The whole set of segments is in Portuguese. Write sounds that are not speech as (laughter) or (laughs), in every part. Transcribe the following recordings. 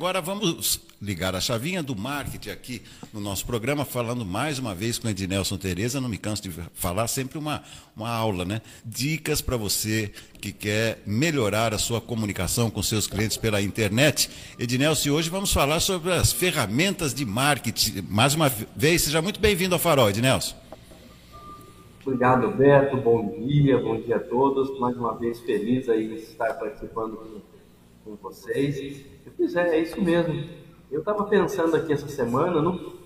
Agora vamos ligar a chavinha do marketing aqui no nosso programa, falando mais uma vez com Ednelson Tereza, não me canso de falar, sempre uma, uma aula, né? Dicas para você que quer melhorar a sua comunicação com seus clientes pela internet. Ednelson, hoje vamos falar sobre as ferramentas de marketing. Mais uma vez, seja muito bem-vindo ao Farol, Ednelson. Obrigado, Beto. Bom dia, bom dia a todos. Mais uma vez, feliz aí de estar participando com, com vocês. Pois é, é isso mesmo. Eu estava pensando aqui essa semana, não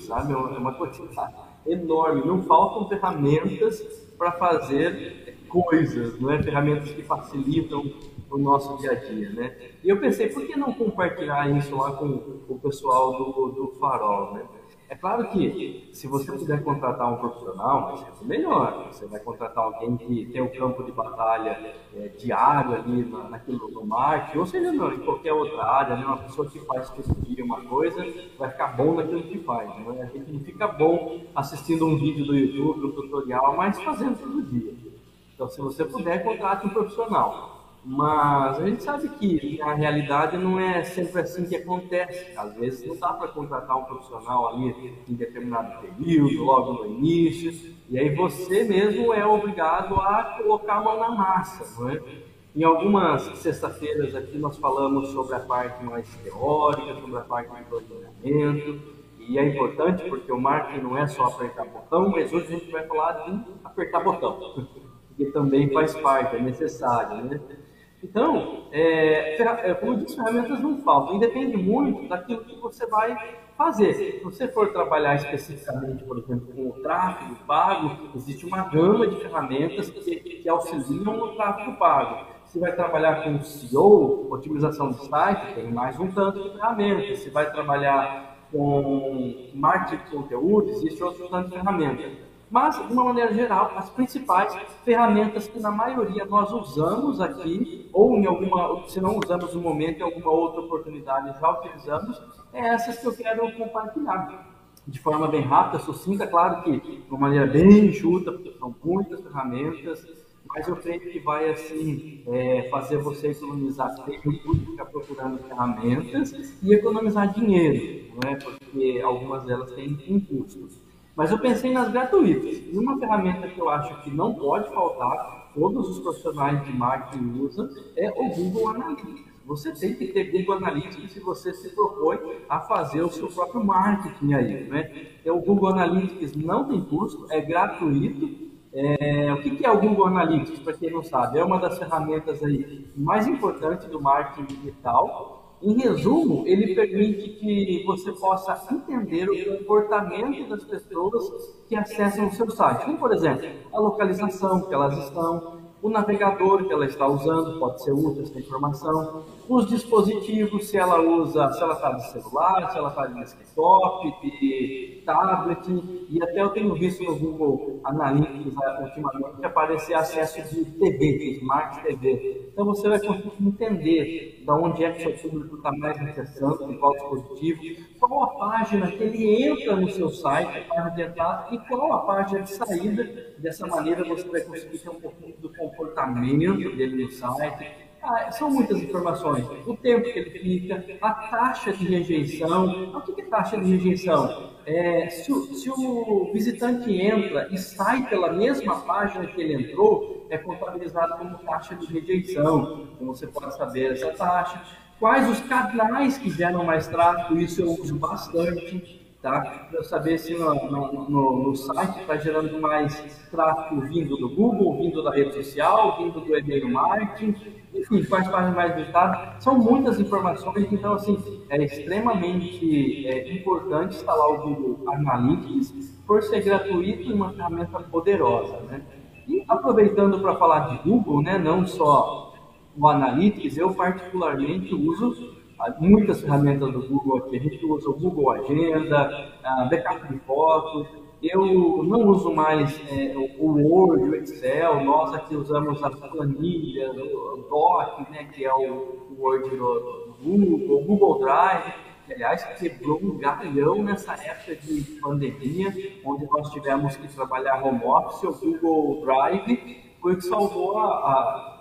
sabe? É uma quantidade enorme. Não faltam ferramentas para fazer coisas, não é? Ferramentas que facilitam o nosso dia a dia, né? E eu pensei, por que não compartilhar isso lá com o pessoal do, do Farol, né? É claro que se você puder contratar um profissional, ser melhor. Você vai contratar alguém que tem o um campo de batalha é, diário ali na, naquilo no marketing, ou seja, não, em qualquer outra área, né? uma pessoa que faz dia uma coisa, vai ficar bom naquilo que faz. Né? A gente não fica bom assistindo um vídeo do YouTube, um tutorial, mas fazendo todo dia. Então, se você puder, contrate um profissional. Mas a gente sabe que a realidade não é sempre assim que acontece. Às vezes não dá para contratar um profissional ali em determinado período, logo no início, e aí você mesmo é obrigado a colocar a mão na massa, não é? Em algumas sexta-feiras aqui nós falamos sobre a parte mais teórica, sobre a parte de planejamento, e é importante porque o marketing não é só apertar botão, mas hoje a gente vai falar de apertar botão, (laughs) que também faz parte, é necessário, né? Então, é, é, como eu disse, ferramentas não faltam. E depende muito daquilo que você vai fazer. Se você for trabalhar especificamente, por exemplo, com o tráfego pago, existe uma gama de ferramentas que, que auxiliam no tráfego pago. Se vai trabalhar com SEO, otimização do site, tem mais um tanto de ferramentas. Se vai trabalhar com marketing de conteúdo, existe outro tanto de ferramentas. Mas, de uma maneira geral, as principais ferramentas que na maioria nós usamos aqui, ou em alguma, se não usamos no momento, em alguma outra oportunidade já utilizamos, é essas que eu quero compartilhar. De forma bem rápida, sucinta, claro que de uma maneira bem enxuta, porque são muitas ferramentas, mas eu creio que vai assim é, fazer você economizar tempo, ficar procurando ferramentas e economizar dinheiro, não é? porque algumas delas têm um custo. Mas eu pensei nas gratuitas. E uma ferramenta que eu acho que não pode faltar, todos os profissionais de marketing usam, é o Google Analytics. Você tem que ter Google Analytics se você se propõe a fazer o seu próprio marketing aí, né? Então, o Google Analytics não tem custo, é gratuito. É, o que é o Google Analytics, para quem não sabe? É uma das ferramentas aí mais importantes do marketing digital em resumo, ele permite que você possa entender o comportamento das pessoas que acessam o seu site. Como, por exemplo, a localização que elas estão, o navegador que ela está usando pode ser útil essa informação, os dispositivos, se ela usa, se ela está de celular, se ela está de desktop, de tablet, e até eu tenho visto no Google Analytics ultimamente aparecer acesso de TV, Smart TV. Então você vai conseguir entender de onde é que seu público está mais acessando, de qual dispositivo, qual a página que ele entra no seu site, a página de entrada, e qual a página de saída. Dessa maneira você vai conseguir ter um pouquinho do comportamento dele no site. Ah, são muitas informações. O tempo que ele fica, a taxa de rejeição. O que é taxa de rejeição? É, se, o, se o visitante entra e sai pela mesma página que ele entrou, é contabilizado como taxa de rejeição. Então você pode saber essa taxa. Quais os canais que geram mais tráfego? Isso eu uso bastante tá? Para saber se no, no, no, no site está gerando mais tráfego vindo do Google, vindo da rede social, vindo do e-mail marketing, enfim, quais páginas mais visitadas. São muitas informações, então, assim, é extremamente é, importante instalar o Google Analytics por ser gratuito e uma ferramenta poderosa, né? E aproveitando para falar de Google, né, não só o Analytics, eu particularmente uso muitas ferramentas do Google aqui. A gente usa o Google Agenda, backup de fotos. Eu não uso mais é, o Word, o Excel. Nós aqui usamos as planilhas, o Doc, né, que é o Word do Google, o Google Drive. Aliás, quebrou um galhão nessa época de pandemia, onde nós tivemos que trabalhar home office. O Google Drive foi o que salvou a, a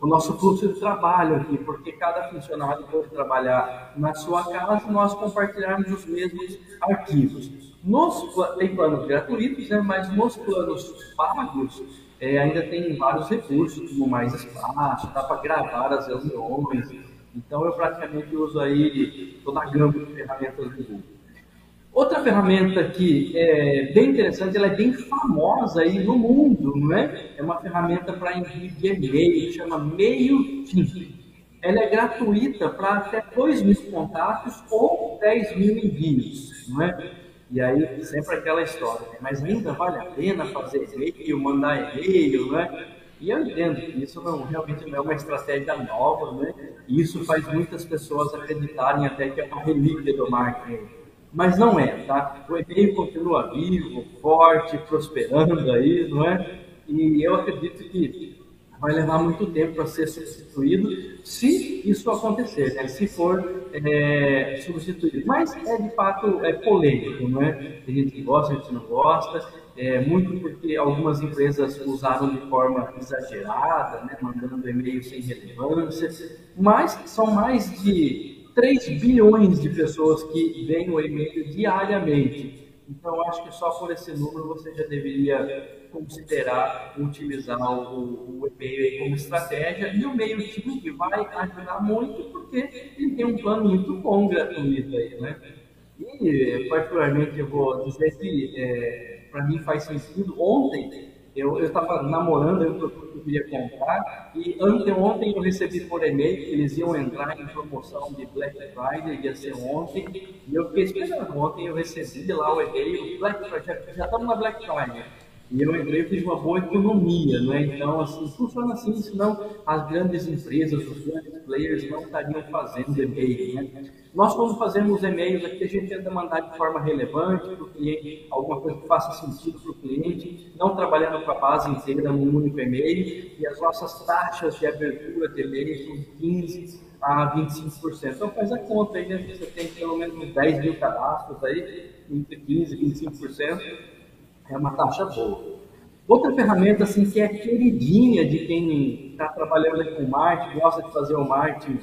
o nosso fluxo de trabalho aqui, porque cada funcionário pode trabalhar na sua casa nós compartilharmos os mesmos arquivos. Nos, tem planos gratuitos, né, mas nos planos pagos é, ainda tem vários recursos, como mais espaço, dá para gravar as reuniões. Então eu praticamente uso aí toda a gama de ferramentas do Google. Outra ferramenta que é bem interessante, ela é bem famosa aí no mundo, não é? É uma ferramenta para envio de e-mail, chama MailChimp. Ela é gratuita para até 2 mil contatos ou 10 mil envios, não é? E aí sempre aquela história, né? mas ainda vale a pena fazer e-mail, mandar e-mail, né? E eu entendo que isso não, realmente não é uma estratégia nova, né? E isso faz muitas pessoas acreditarem até que é uma relíquia do marketing. Mas não é, tá? O e-mail continua vivo, forte, prosperando aí, não é? E eu acredito que vai levar muito tempo para ser substituído, se isso acontecer, né? se for é, substituído. Mas é de fato é polêmico, não é? Tem gente que gosta, gente que não gosta, é, muito porque algumas empresas usaram de forma exagerada, né? mandando e-mail sem relevância, mas são mais de 3 bilhões de pessoas que veem o e-mail diariamente. Então, acho que só por esse número você já deveria considerar utilizar o, o e-mail como estratégia. E o meio time vai ajudar muito porque ele tem um plano muito bom gratuito aí, né? E, particularmente, eu vou dizer que é, para mim faz sentido. Ontem, eu estava namorando eu, queria comprar e anteontem eu recebi por e-mail que eles iam entrar em promoção de Black Friday, ia ser ontem, e eu fiquei esperando. Ontem eu recebi lá o e-mail, Black Friday, já, já estamos na Black Friday. E eu entrei fiz uma boa economia, né? Então, assim, funciona assim, senão as grandes empresas, os grandes players não estariam fazendo e-mail, né? Nós, quando fazemos e-mails aqui, a gente tenta mandar de forma relevante para o cliente, alguma coisa que faça sentido para o cliente, não trabalhando com a base inteira num único e-mail, e as nossas taxas de abertura de e-mail são 15% a 25%. Então, faz a conta aí, né? Você tem pelo menos 10 mil cadastros aí, entre 15% e 25% é uma taxa boa. Outra ferramenta assim que é queridinha de quem está trabalhando com marketing, gosta de fazer o marketing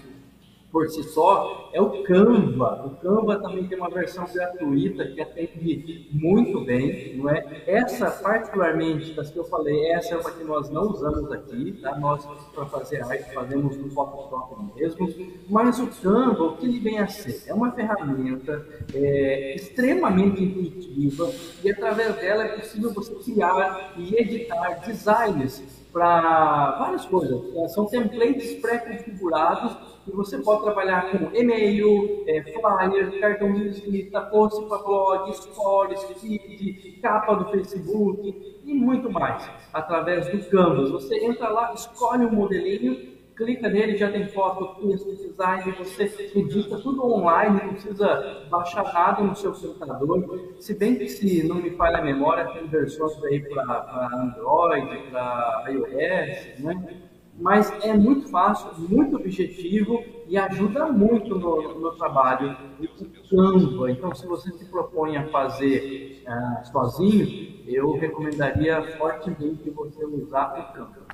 por si só é o Canva. O Canva também tem uma versão gratuita que atende muito bem, não é? Essa, particularmente, das que eu falei, essa é uma que nós não usamos aqui, tá? Nós, para fazer arte, fazemos no Photoshop mesmo. Mas o Canva, o que ele vem a ser? É uma ferramenta é, extremamente intuitiva e, através dela, é possível você criar e editar designs para várias coisas. São templates pré-configurados e você pode trabalhar com e-mail, é, flyer, cartão de visita, post para blog, stories, feed, capa do Facebook e muito mais, através do Canvas. Você entra lá, escolhe um modelinho, clica nele, já tem foto, texto, design, você edita tudo online, não precisa baixar nada no seu computador. Se bem que, se não me falha a memória, tem versões aí para Android, para iOS, né? Mas é muito fácil, muito objetivo e ajuda muito no, no trabalho do Canva. Então, se você se propõe a fazer uh, sozinho, eu recomendaria fortemente você usar o Canva.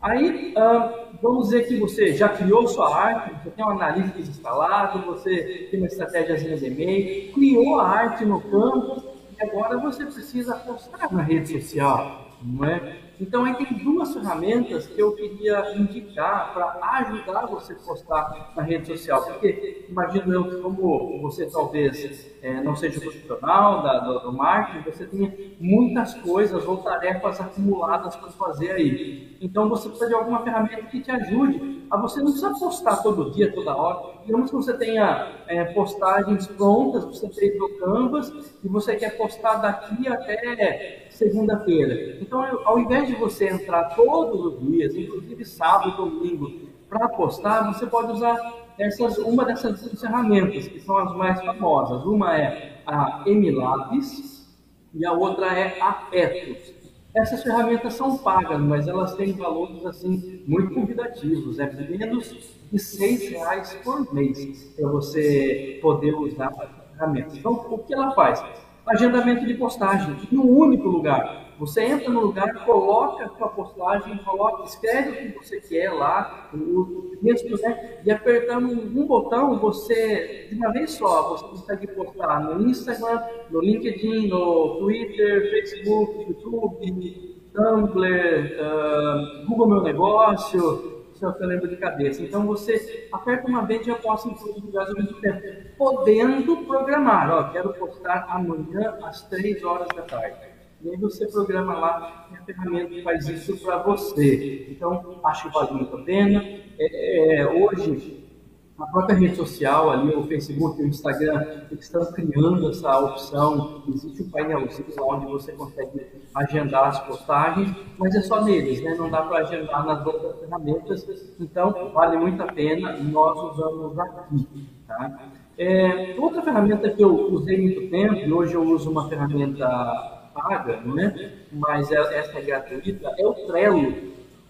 Aí, uh, vamos dizer que você já criou sua arte, você tem um analista instalado, você tem uma estratégia de e-mail, criou a arte no Canva e agora você precisa postar na rede social, não é? Então, aí tem duas ferramentas que eu queria indicar para ajudar você a postar na rede social. Porque imagino eu como você talvez é, não seja profissional da, do, do, marketing, você tenha muitas coisas ou tarefas acumuladas para fazer aí. Então, você precisa de alguma ferramenta que te ajude a você não precisa postar todo dia, toda hora. Digamos que você tenha é, postagens prontas, você fez no Canvas e você quer postar daqui até segunda-feira. Então, ao invés de você entrar todos os dias, inclusive sábado domingo, para postar, você pode usar essas, uma dessas ferramentas, que são as mais famosas. Uma é a Emilabs e a outra é a Etos. Essas ferramentas são pagas, mas elas têm valores assim muito convidativos. É menos de seis reais por mês para você poder usar a ferramenta. Então, o que ela faz? Agendamento de postagem, em um único lugar. Você entra no lugar, coloca a sua postagem, coloca, escreve o que você quer lá, o, mesmo, né? e apertando um botão, você, de uma vez só, você consegue postar no Instagram, no LinkedIn, no Twitter, Facebook, YouTube, Tumblr, uh, Google Meu Negócio, se eu lembro de cabeça. Então você aperta uma vez e já posta em todos os lugares ao mesmo tempo, podendo programar. Ó, quero postar amanhã às 3 horas da tarde. E aí você programa lá e a ferramenta faz isso para você. Então, acho que vale muito a pena. É, é, hoje, a própria rede social ali, o Facebook, o Instagram, eles estão criando essa opção. Existe um painelzinho lá onde você consegue agendar as postagens, mas é só neles, né? Não dá para agendar nas outras ferramentas. Então, vale muito a pena e nós usamos aqui, tá? É, outra ferramenta que eu usei muito tempo, e hoje eu uso uma ferramenta paga, né? mas é, essa é gratuita, é o Trello.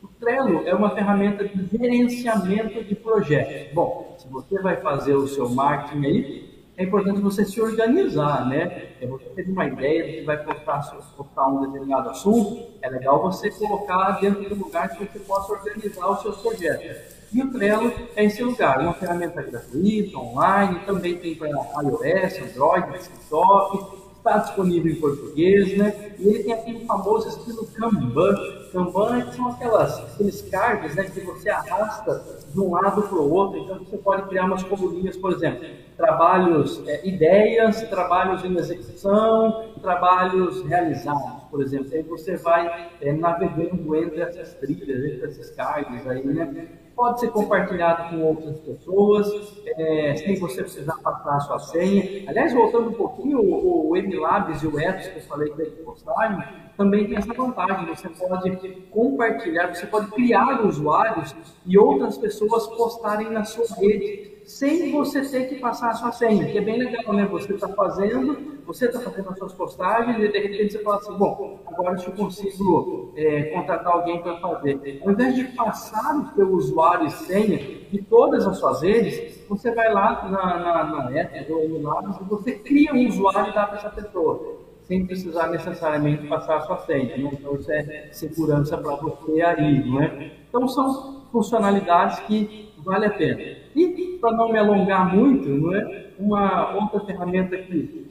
O Trello é uma ferramenta de gerenciamento de projetos. Bom, se você vai fazer o seu marketing aí, é importante você se organizar, né? É você ter uma ideia de que vai postar, postar um determinado assunto, é legal você colocar dentro do lugar que você possa organizar os seus projetos. E o Trello é esse lugar, uma ferramenta gratuita, online, também tem para iOS, Android, desktop, está disponível em português, né? E ele tem aquele famoso estilo Kanban. Kanban são aquelas, aqueles cards né, que você arrasta de um lado para o outro, então você pode criar umas coluninhas, por exemplo, trabalhos, é, ideias, trabalhos em execução, trabalhos realizados, por exemplo. Aí você vai é, navegando entre essas trilhas, entre esses cards aí, né? Pode ser compartilhado com outras pessoas, é, sem você precisar passar a sua senha. Aliás, voltando um pouquinho, o, o MLabs e o Ethos que eu falei que postaram, também tem essa vantagem. Você pode compartilhar, você pode criar usuários e outras pessoas postarem na sua rede sem você ter que passar a sua senha, que é bem legal, né? Você está fazendo, você está fazendo as suas postagens e de repente você fala assim, bom, agora eu consigo é, contratar alguém para fazer. Ao invés de passar o seu usuário e senha de todas as suas redes, você vai lá na, na, na Ether ou no Labs e você cria um usuário e dá para essa pessoa sem precisar necessariamente passar a sua senha. Né? Então, isso é segurança para você aí, não é? Então, são funcionalidades que vale a pena. E, para não me alongar muito, não é? uma outra ferramenta que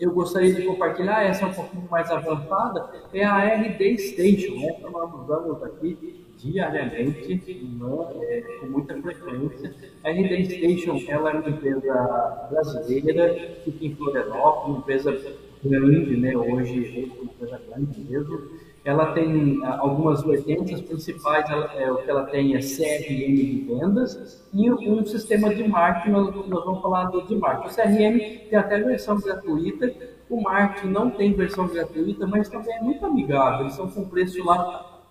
eu gostaria de compartilhar, essa é um pouquinho mais avançada, é a RD Station. Né? Então, nós usamos aqui diariamente, não, é, com muita frequência. A RD Station ela é uma empresa brasileira, fica em Florianópolis, uma empresa grande, né? hoje, hoje é uma empresa grande mesmo ela tem ah, algumas vertentes, principais ela, é, o que ela tem é CRM de vendas e um sistema de marketing, nós, nós vamos falar do de marketing. O CRM tem até versão gratuita, o marketing não tem versão gratuita, mas também é muito amigável, eles são com preço lá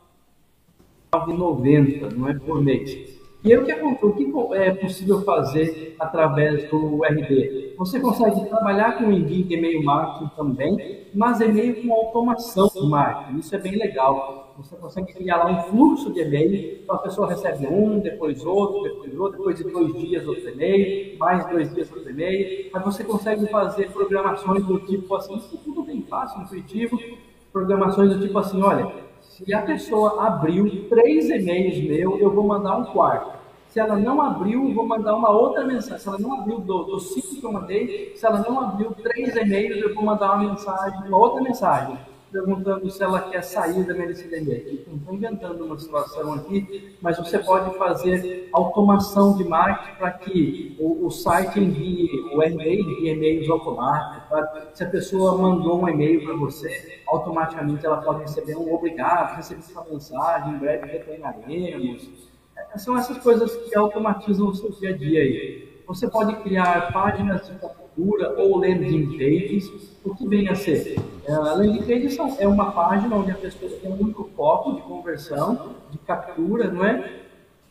R$ 9,90, não é por mês. E aí o que acontece? O que é possível fazer através do RD? Você consegue trabalhar com envio de e-mail marketing também, mas e-mail com automação de marketing. Isso é bem legal. Você consegue criar lá um fluxo de e-mail, então a pessoa recebe um, depois outro, depois outro, depois de dois dias outro e-mail, mais dois dias outro e-mail. Aí você consegue fazer programações do tipo assim, isso tudo bem fácil, intuitivo, programações do tipo assim, olha, se a pessoa abriu três e-mails meu, eu vou mandar um quarto. Se ela não abriu, vou mandar uma outra mensagem. Se ela não abriu do cinco que eu mandei, se ela não abriu três e-mails, eu vou mandar uma mensagem, uma outra mensagem, perguntando se ela quer sair da minha lista de e-mail. Estou inventando uma situação aqui, mas você pode fazer automação de marketing para que o, o, site envie o e-mail, envie e-mails automáticos. Tá? Se a pessoa mandou um e-mail para você, automaticamente ela pode receber um obrigado, receber sua mensagem, em breve retornaremos são essas coisas que automatizam o seu dia a dia aí. Você pode criar páginas de captura ou landing pages. O que vem a ser? Uh, landing pages é uma página onde a pessoa tem um único foco de conversão, de captura, não é?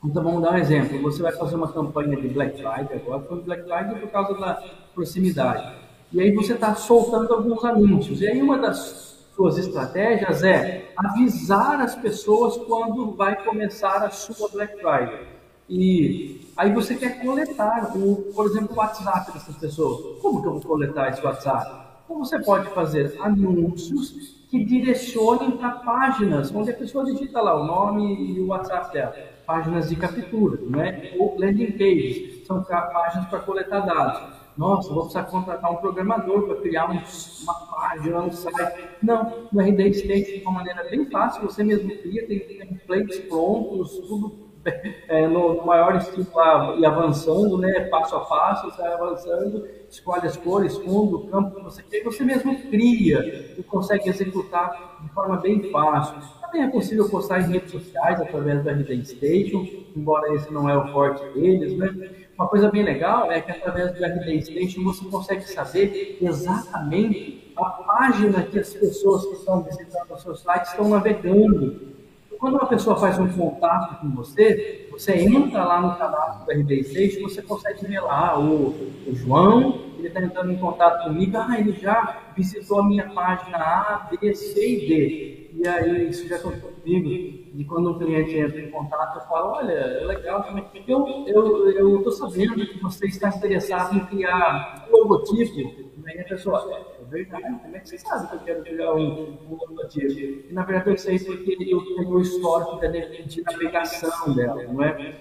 Então vamos dar um exemplo. Você vai fazer uma campanha de Black Friday agora, foi Black Friday por causa da proximidade. E aí você está soltando alguns anúncios. E aí uma das suas estratégias é avisar as pessoas quando vai começar a sua Black Friday. E aí você quer coletar, o, por exemplo, o WhatsApp dessas pessoas. Como que eu vou coletar esse WhatsApp? Ou você pode fazer anúncios que direcionem para páginas onde a pessoa digita lá o nome e o WhatsApp dela, páginas de captura, né? ou landing pages, são páginas para coletar dados. Nossa, vou precisar contratar um programador para criar um, uma página, um site. Não, no RD State, de uma maneira bem fácil, você mesmo cria, tem templates prontos, tudo (laughs) é, no, maior estilo e avançando, né, passo a passo, sai avançando, escolhe as cores, fundo, campo que você quer, você mesmo cria e consegue executar de forma bem fácil. Também é possível postar em redes sociais através do RD Station, embora esse não é o forte deles, né? Uma coisa bem legal é que através do RD Station você consegue saber exatamente a página que as pessoas que estão visitando o seu site estão navegando. Quando uma pessoa faz um contato com você, você entra lá no cadastro do RD6, você consegue ver lá o, o João, ele está entrando em contato comigo, ah, ele já visitou a minha página A, B, C e D. E aí, isso já aconteceu comigo, e quando um cliente entra em contato, eu falo, olha, é legal, eu estou sabendo que você está interessado em criar um logotipo, aí a pessoa, é verdade, como é que você sabe que eu quero criar um, logotipo? E na verdade eu sei porque eu tenho o histórico de navegação dela, não é?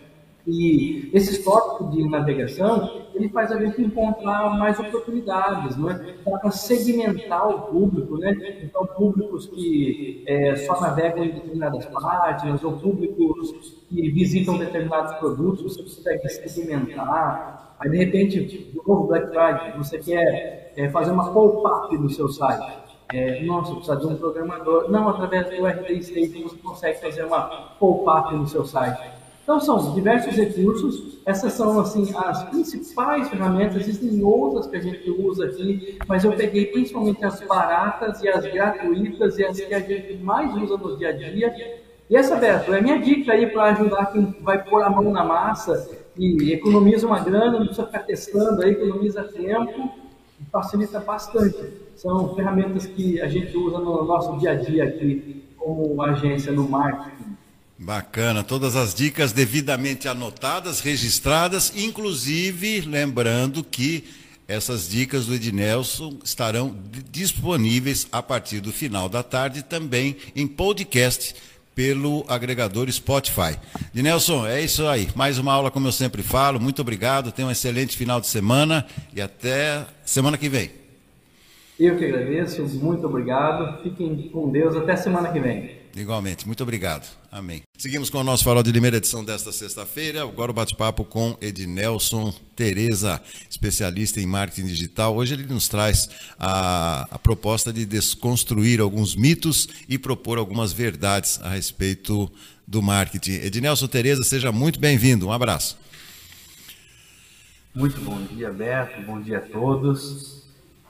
E esse histórico de navegação, ele faz a gente encontrar mais oportunidades, não é? Para segmentar o público, né? Então, públicos que é, só navegam em determinadas páginas, ou públicos que visitam determinados produtos, você consegue segmentar. Aí, de repente, de novo Black Friday, você quer é, fazer uma pop-up no seu site. É, nossa, precisa de um programador. Não, através do RT State você consegue fazer uma pop-up no seu site. Então são diversos recursos, essas são assim as principais ferramentas, existem outras que a gente usa aqui, mas eu peguei principalmente as baratas e as gratuitas e as que a gente mais usa no dia a dia. E essa, Beto, é minha dica aí para ajudar quem vai pôr a mão na massa e economiza uma grana, não precisa ficar testando aí, economiza tempo facilita bastante. São ferramentas que a gente usa no nosso dia a dia aqui como agência no marketing. Bacana, todas as dicas devidamente anotadas, registradas, inclusive lembrando que essas dicas do Ednelson estarão disponíveis a partir do final da tarde também em podcast pelo agregador Spotify. Ednelson, é isso aí. Mais uma aula, como eu sempre falo. Muito obrigado. Tenha um excelente final de semana e até semana que vem. Eu que agradeço. Muito obrigado. Fiquem com Deus. Até semana que vem. Igualmente, muito obrigado. Amém. Seguimos com o nosso Farol de Limeira edição desta sexta-feira. Agora o bate-papo com Ednelson Tereza, especialista em marketing digital. Hoje ele nos traz a, a proposta de desconstruir alguns mitos e propor algumas verdades a respeito do marketing. Ednelson Tereza, seja muito bem-vindo. Um abraço. Muito bom dia, Beto. Bom dia a todos.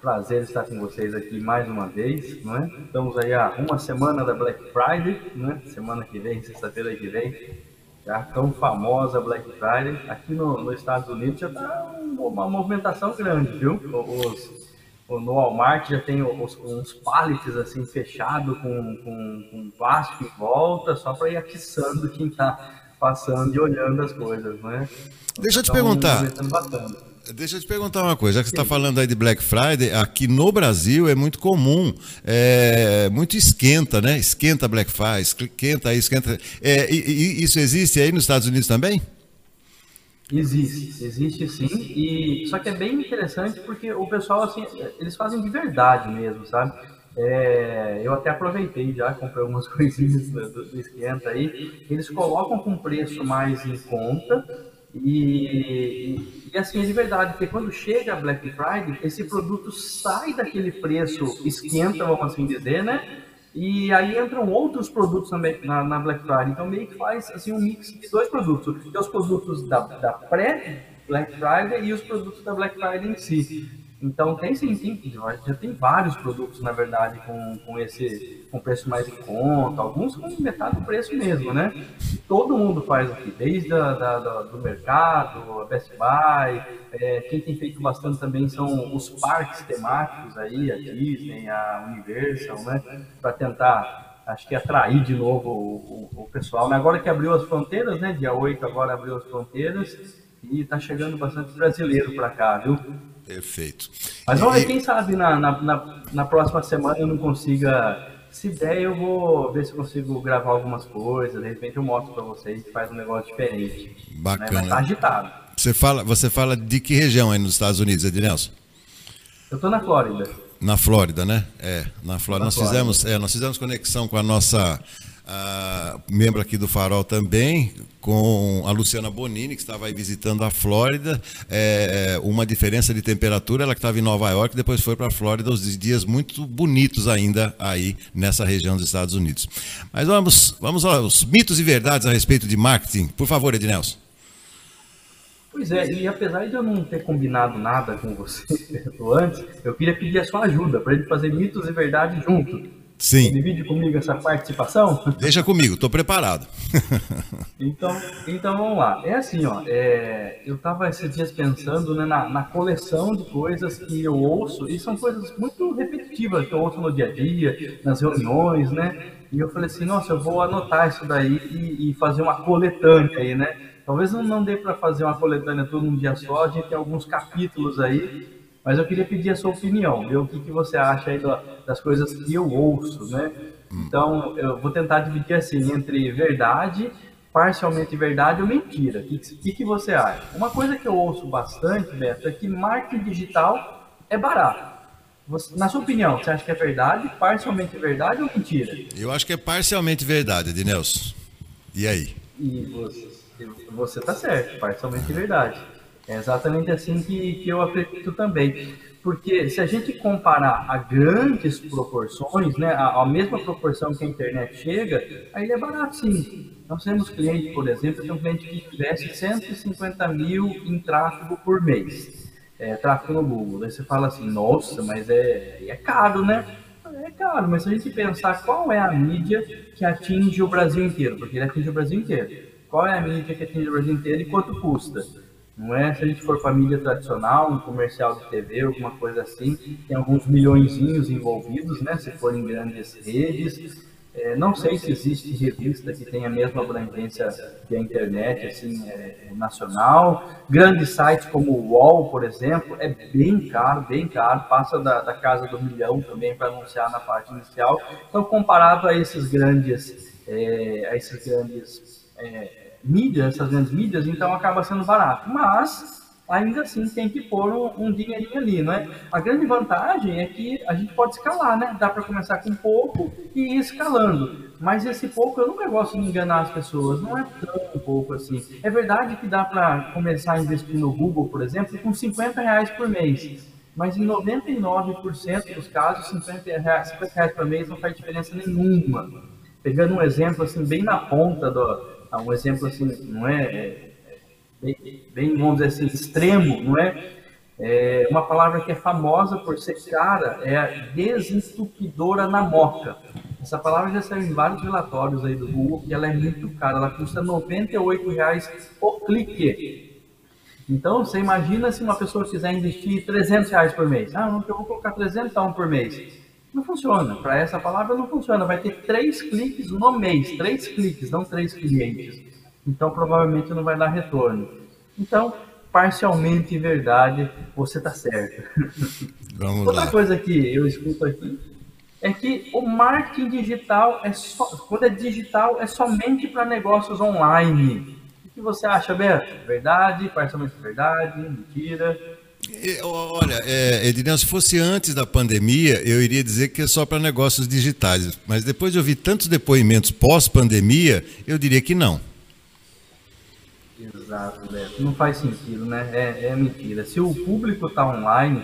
Prazer estar com vocês aqui mais uma vez, não é? Estamos aí há uma semana da Black Friday, né? Semana que vem, sexta-feira que vem, já tão famosa Black Friday. Aqui no, nos Estados Unidos já está uma movimentação grande, viu? Os, no Walmart já tem os, uns pallets assim fechados com, com, com plástico em volta, só para ir atiçando quem está passando e olhando as coisas, né? Deixa eu te então, perguntar. Deixa eu te perguntar uma coisa, já que você está falando aí de Black Friday, aqui no Brasil é muito comum, é, muito esquenta, né? Esquenta Black Friday, esquenta aí, esquenta. É, e, e, isso existe aí nos Estados Unidos também? Existe, existe sim. E só que é bem interessante porque o pessoal assim, eles fazem de verdade mesmo, sabe? É, eu até aproveitei já, comprei algumas (laughs) coisinhas do, do esquenta aí. Eles colocam com preço mais em conta e, e, assim, é de verdade, porque quando chega a Black Friday, esse produto sai daquele preço, esquenta, vamos assim dizer, né? E aí entram outros produtos também na, na Black Friday. Então meio que faz assim um mix de dois produtos. Tem os produtos da, da pré-Black Friday e os produtos da Black Friday em si. Então tem sim, sim, já tem vários produtos, na verdade, com, com esse com preço mais em conta, alguns com metade do preço mesmo, né? Todo mundo faz aqui, desde a, da, da, do mercado, a Best Buy, é, quem tem feito bastante também são os parques temáticos aí, a Disney, a Universal, né? Para tentar, acho que atrair de novo o, o, o pessoal. Agora que abriu as fronteiras, né? Dia 8 agora abriu as fronteiras, E está chegando bastante brasileiro para cá, viu? Perfeito. Mas vamos ver, quem sabe na, na, na, na próxima semana eu não consiga se der, eu vou ver se eu consigo gravar algumas coisas. De repente eu mostro para vocês que faz um negócio diferente. Bacana. Né? Mas tá agitado. Você fala, você fala de que região aí nos Estados Unidos, Ednelson? Eu tô na Flórida. Na Flórida, né? É, na Flórida. Na nós, Flórida. Fizemos, é, nós fizemos conexão com a nossa uh, membro aqui do Farol também, com a Luciana Bonini, que estava aí visitando a Flórida. É, é uma diferença de temperatura, ela que estava em Nova York, depois foi para a Flórida, os dias muito bonitos ainda aí nessa região dos Estados Unidos. Mas vamos, vamos aos mitos e verdades a respeito de marketing. Por favor, Ednelson. Pois é, e apesar de eu não ter combinado nada com você (laughs) antes, eu queria pedir a sua ajuda para ele fazer mitos e verdades junto. Sim. Divide comigo essa participação? Deixa comigo, estou preparado. (laughs) então, então vamos lá. É assim, ó. É, eu estava esses dias pensando né, na, na, coleção de coisas que eu ouço, e são coisas muito repetitivas que eu ouço no dia a dia, nas reuniões, né? E eu falei assim, nossa, eu vou anotar isso daí e, e fazer uma coletânea aí, né? Talvez não, não dê para fazer uma coletânea todo um dia só, a gente tem alguns capítulos aí mas eu queria pedir a sua opinião, ver o que, que você acha aí das coisas que eu ouço, né? Então, eu vou tentar dividir assim, entre verdade, parcialmente verdade ou mentira. O que, que, que você acha? Uma coisa que eu ouço bastante, Beto, é que marketing digital é barato. Você, na sua opinião, você acha que é verdade, parcialmente verdade ou mentira? Eu acho que é parcialmente verdade, Ednelson. E aí? E você, você tá certo, parcialmente verdade. É exatamente assim que, que eu acredito também. Porque se a gente comparar a grandes proporções, né, a, a mesma proporção que a internet chega, aí é barato sim. Nós temos cliente, por exemplo, tem um cliente que investe 150 mil em tráfego por mês. É, tráfego no Google. Aí você fala assim, nossa, mas é, é caro, né? É caro, mas se a gente pensar qual é a mídia que atinge o Brasil inteiro, porque ele atinge o Brasil inteiro. Qual é a mídia que atinge o Brasil inteiro e quanto custa? Não é se a gente for família tradicional, um comercial de TV, alguma coisa assim, tem alguns milhõezinhos envolvidos, né? Se forem grandes redes. É, não sei se existe revista que tenha a mesma abrangência que a internet, assim, é, nacional. Grandes sites como o UOL, por exemplo, é bem caro, bem caro, passa da, da casa do milhão também para anunciar na parte inicial. Então, comparado a esses grandes, é, a esses grandes é, mídias, essas grandes mídias, então acaba sendo barato. Mas ainda assim tem que pôr um, um dinheirinho ali, não é? A grande vantagem é que a gente pode escalar, né? Dá para começar com pouco e ir escalando. Mas esse pouco eu nunca gosto de enganar as pessoas, não é tão pouco assim. É verdade que dá para começar a investir no Google, por exemplo, com 50 reais por mês. Mas em 99% dos casos, 50 reais, 50 reais por mês não faz diferença nenhuma. Pegando um exemplo assim bem na ponta do, um exemplo assim, não é, é bem, bem, vamos dizer assim, extremo, não é? é? Uma palavra que é famosa por ser cara é a desentupidora na moca. Essa palavra já saiu em vários relatórios aí do Google que ela é muito cara, ela custa R$ 98,00 por clique. Então, você imagina se uma pessoa quiser investir 300 reais por mês. Ah, não, eu vou colocar 300 por mês. Não funciona. Para essa palavra não funciona. Vai ter três cliques no mês. Três cliques, não três clientes. Então provavelmente não vai dar retorno. Então, parcialmente verdade, você está certo. (laughs) Vamos Outra lá. coisa que eu escuto aqui é que o marketing digital é só, quando é digital é somente para negócios online. O que você acha, Beto? Verdade? Parcialmente verdade? Mentira? Olha, é, se fosse antes da pandemia, eu iria dizer que é só para negócios digitais. Mas depois de ouvir tantos depoimentos pós-pandemia, eu diria que não. Exato, Beto. Não faz sentido, né? É, é mentira. Se o público está online,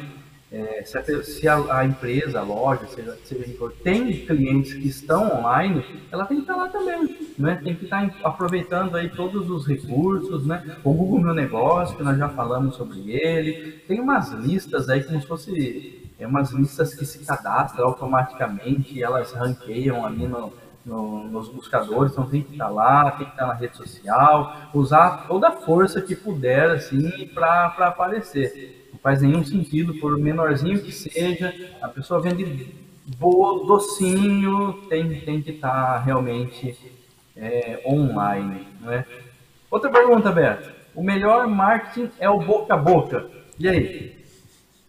é, se, a, se a, a, empresa, a loja, seja, seja for, tem clientes que estão online, ela tem que estar lá também, né? Tem que estar aproveitando aí todos os recursos, né? O Google Meu Negócio, que nós já falamos sobre ele, tem umas listas aí como se fosse é, umas listas que se cadastram automaticamente elas ranqueiam ali no, no, nos buscadores, então tem que estar lá, tem que estar na rede social, usar toda a força que puder, assim, para aparecer faz nenhum sentido, por menorzinho que seja, a pessoa vende boa, docinho, tem, tem que estar tá realmente é, online. Né? Outra pergunta, Beto. o melhor marketing é o boca a boca. E aí?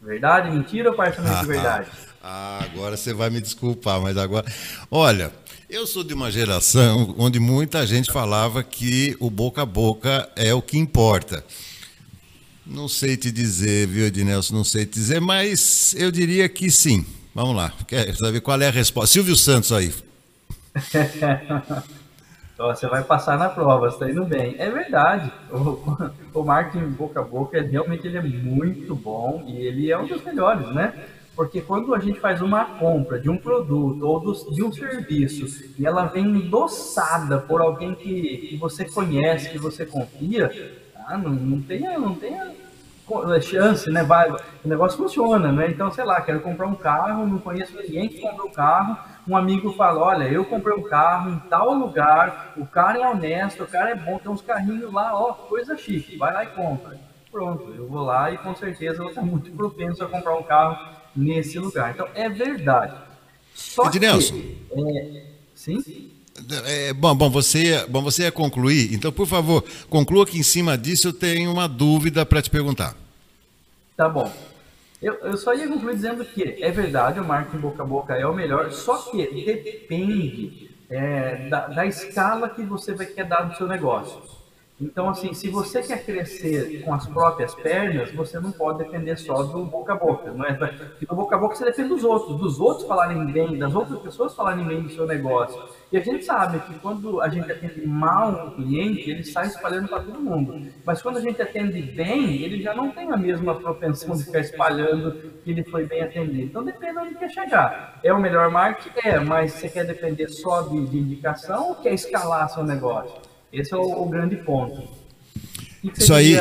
Verdade, mentira ou parcialmente ah, verdade? Ah, agora você vai me desculpar, mas agora. Olha, eu sou de uma geração onde muita gente falava que o boca a boca é o que importa. Não sei te dizer, viu, Ednelson? Não sei te dizer, mas eu diria que sim. Vamos lá. Quer saber qual é a resposta? Silvio Santos aí. (laughs) Você vai passar na prova, está indo bem. É verdade. O, o marketing boca a boca, realmente ele é muito bom e ele é um dos melhores, né? Porque quando a gente faz uma compra de um produto ou do, de um serviço e ela vem endossada por alguém que, que você conhece, que você confia, ah, não, não tenha, não tenha chance, né? Vai, o negócio funciona, né? Então, sei lá, quero comprar um carro, não conheço ninguém que comprou um carro, um amigo fala, olha, eu comprei um carro em tal lugar, o cara é honesto, o cara é bom, tem uns carrinhos lá, ó, coisa chique, vai lá e compra. Pronto, eu vou lá e com certeza vou estar (laughs) muito propenso a comprar um carro nesse lugar. Então, é verdade. Só que... É, sim? É, bom, bom, você, bom, você ia concluir, então, por favor, conclua que em cima disso eu tenho uma dúvida para te perguntar. Tá bom. Eu, eu só ia concluir dizendo que é verdade, o marketing boca a boca é o melhor, só que depende é, da, da escala que você vai querer dar no seu negócio. Então, assim, se você quer crescer com as próprias pernas, você não pode depender só do boca a boca, não é? Porque do boca a boca você depende dos outros, dos outros falarem bem, das outras pessoas falarem bem do seu negócio. E a gente sabe que quando a gente atende mal um cliente, ele sai espalhando para todo mundo. Mas quando a gente atende bem, ele já não tem a mesma propensão de ficar espalhando que ele foi bem atendido. Então depende de onde quer chegar. É o melhor marketing? É, mas você quer depender só de, de indicação ou quer escalar seu negócio? Esse é o, o grande ponto. isso aí.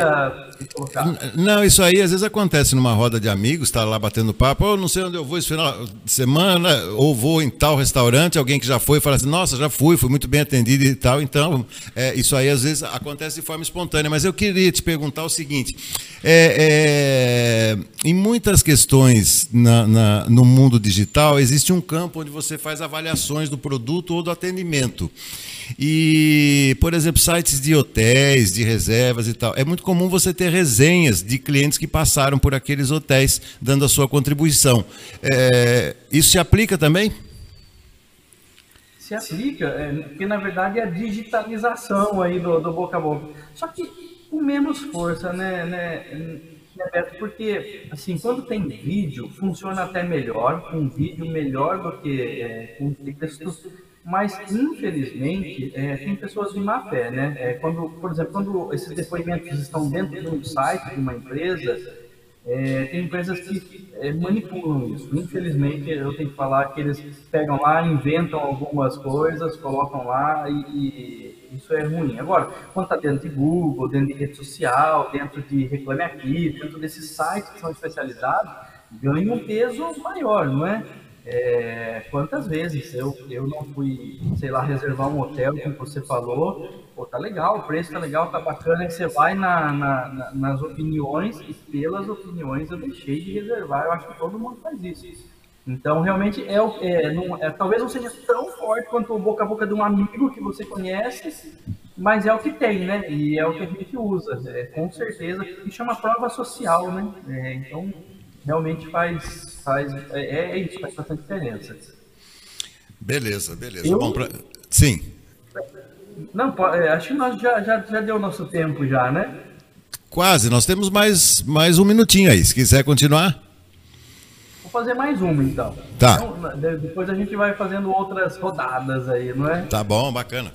Não, isso aí às vezes acontece numa roda de amigos, está lá batendo papo, eu não sei onde eu vou esse final de semana, ou vou em tal restaurante, alguém que já foi fala assim, nossa, já fui, fui muito bem atendido e tal. Então, é, isso aí às vezes acontece de forma espontânea. Mas eu queria te perguntar o seguinte: é, é, em muitas questões na, na, no mundo digital, existe um campo onde você faz avaliações do produto ou do atendimento. E, por exemplo, sites de hotéis, de reservas e tal. É muito comum você ter resenhas de clientes que passaram por aqueles hotéis dando a sua contribuição. É, isso se aplica também? Se aplica, é, porque na verdade é a digitalização aí do, do boca a boca. Só que com menos força, né, né, Beto? Porque, assim, quando tem vídeo, funciona até melhor, um vídeo melhor do que é, texto mas, infelizmente, é, tem pessoas de má fé, né? É, quando, por exemplo, quando esses depoimentos estão dentro de um site de uma empresa, é, tem empresas que é, manipulam isso. Infelizmente, eu tenho que falar que eles pegam lá, inventam algumas coisas, colocam lá e, e isso é ruim. Agora, quando está dentro de Google, dentro de rede social, dentro de Reclame Aqui, dentro desses sites que são especializados, ganha um peso maior, não é? É, quantas vezes eu, eu não fui, sei lá, reservar um hotel, como você falou, pô, tá legal, o preço tá legal, tá bacana, você vai na, na, na, nas opiniões e pelas opiniões eu deixei de reservar, eu acho que todo mundo faz isso. Então, realmente, é, é, não, é, talvez não seja tão forte quanto o boca a boca de um amigo que você conhece, mas é o que tem, né? E é o que a gente usa, é, com certeza, e chama prova social, né? É, então, realmente faz, faz é, é isso, faz bastante diferença. Beleza, beleza. Eu, Bom, pra... Sim. Não, é, acho que nós já, já, já deu nosso tempo já, né? Quase, nós temos mais, mais um minutinho aí, se quiser continuar. Fazer mais uma então. Tá. Então, depois a gente vai fazendo outras rodadas aí, não é? Tá bom, bacana.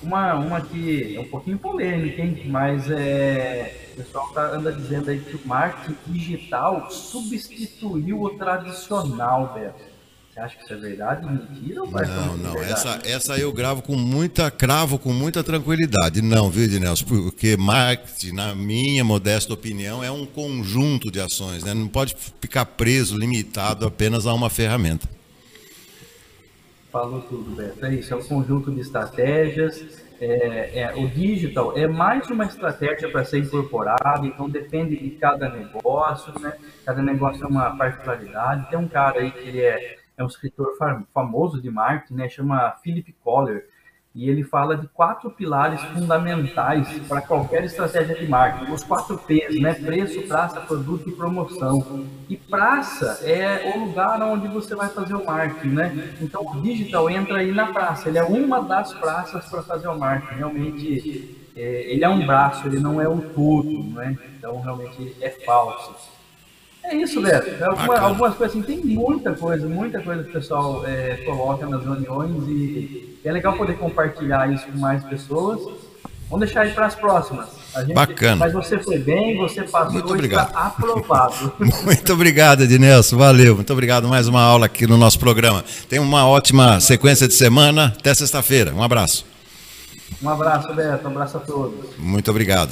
Uma, uma que é um pouquinho polêmica, hein? Mas é o pessoal tá, anda dizendo aí que o marketing digital substituiu o tradicional, Beto. Você acha que isso é verdade? Mentira ou Não, não. Essa, essa eu gravo com muita, cravo com muita tranquilidade. Não, viu, Ednelson? Porque marketing, na minha modesta opinião, é um conjunto de ações. Né? Não pode ficar preso, limitado apenas a uma ferramenta. Falou tudo, Beto. É isso, é um conjunto de estratégias é, é, o digital é mais uma estratégia para ser incorporado, então depende de cada negócio, né? Cada negócio é uma particularidade. Tem um cara aí que ele é, é um escritor famoso de marketing, né? Chama Philip Kohler. e ele fala de quatro pilares fundamentais para qualquer estratégia de marketing. Os quatro P's, né? Preço, praça, produto e promoção. E praça é o lugar onde você vai fazer o marketing, né? Então o digital entra aí na praça. Ele é uma das praças para fazer o marketing. Realmente, é, ele é um braço, ele não é o todo, né? Então realmente é falso. É isso, Beto. Alguma, algumas coisas assim, tem muita coisa, muita coisa que o pessoal é, coloca nas reuniões e é legal poder compartilhar isso com mais pessoas. Vamos deixar aí para as próximas. Gente, Bacana. Mas você foi bem, você passou Muito obrigado. aprovado. (laughs) Muito obrigado, Ednelson. Valeu. Muito obrigado. Mais uma aula aqui no nosso programa. Tenha uma ótima sequência de semana. Até sexta-feira. Um abraço. Um abraço, Beto. Um abraço a todos. Muito obrigado.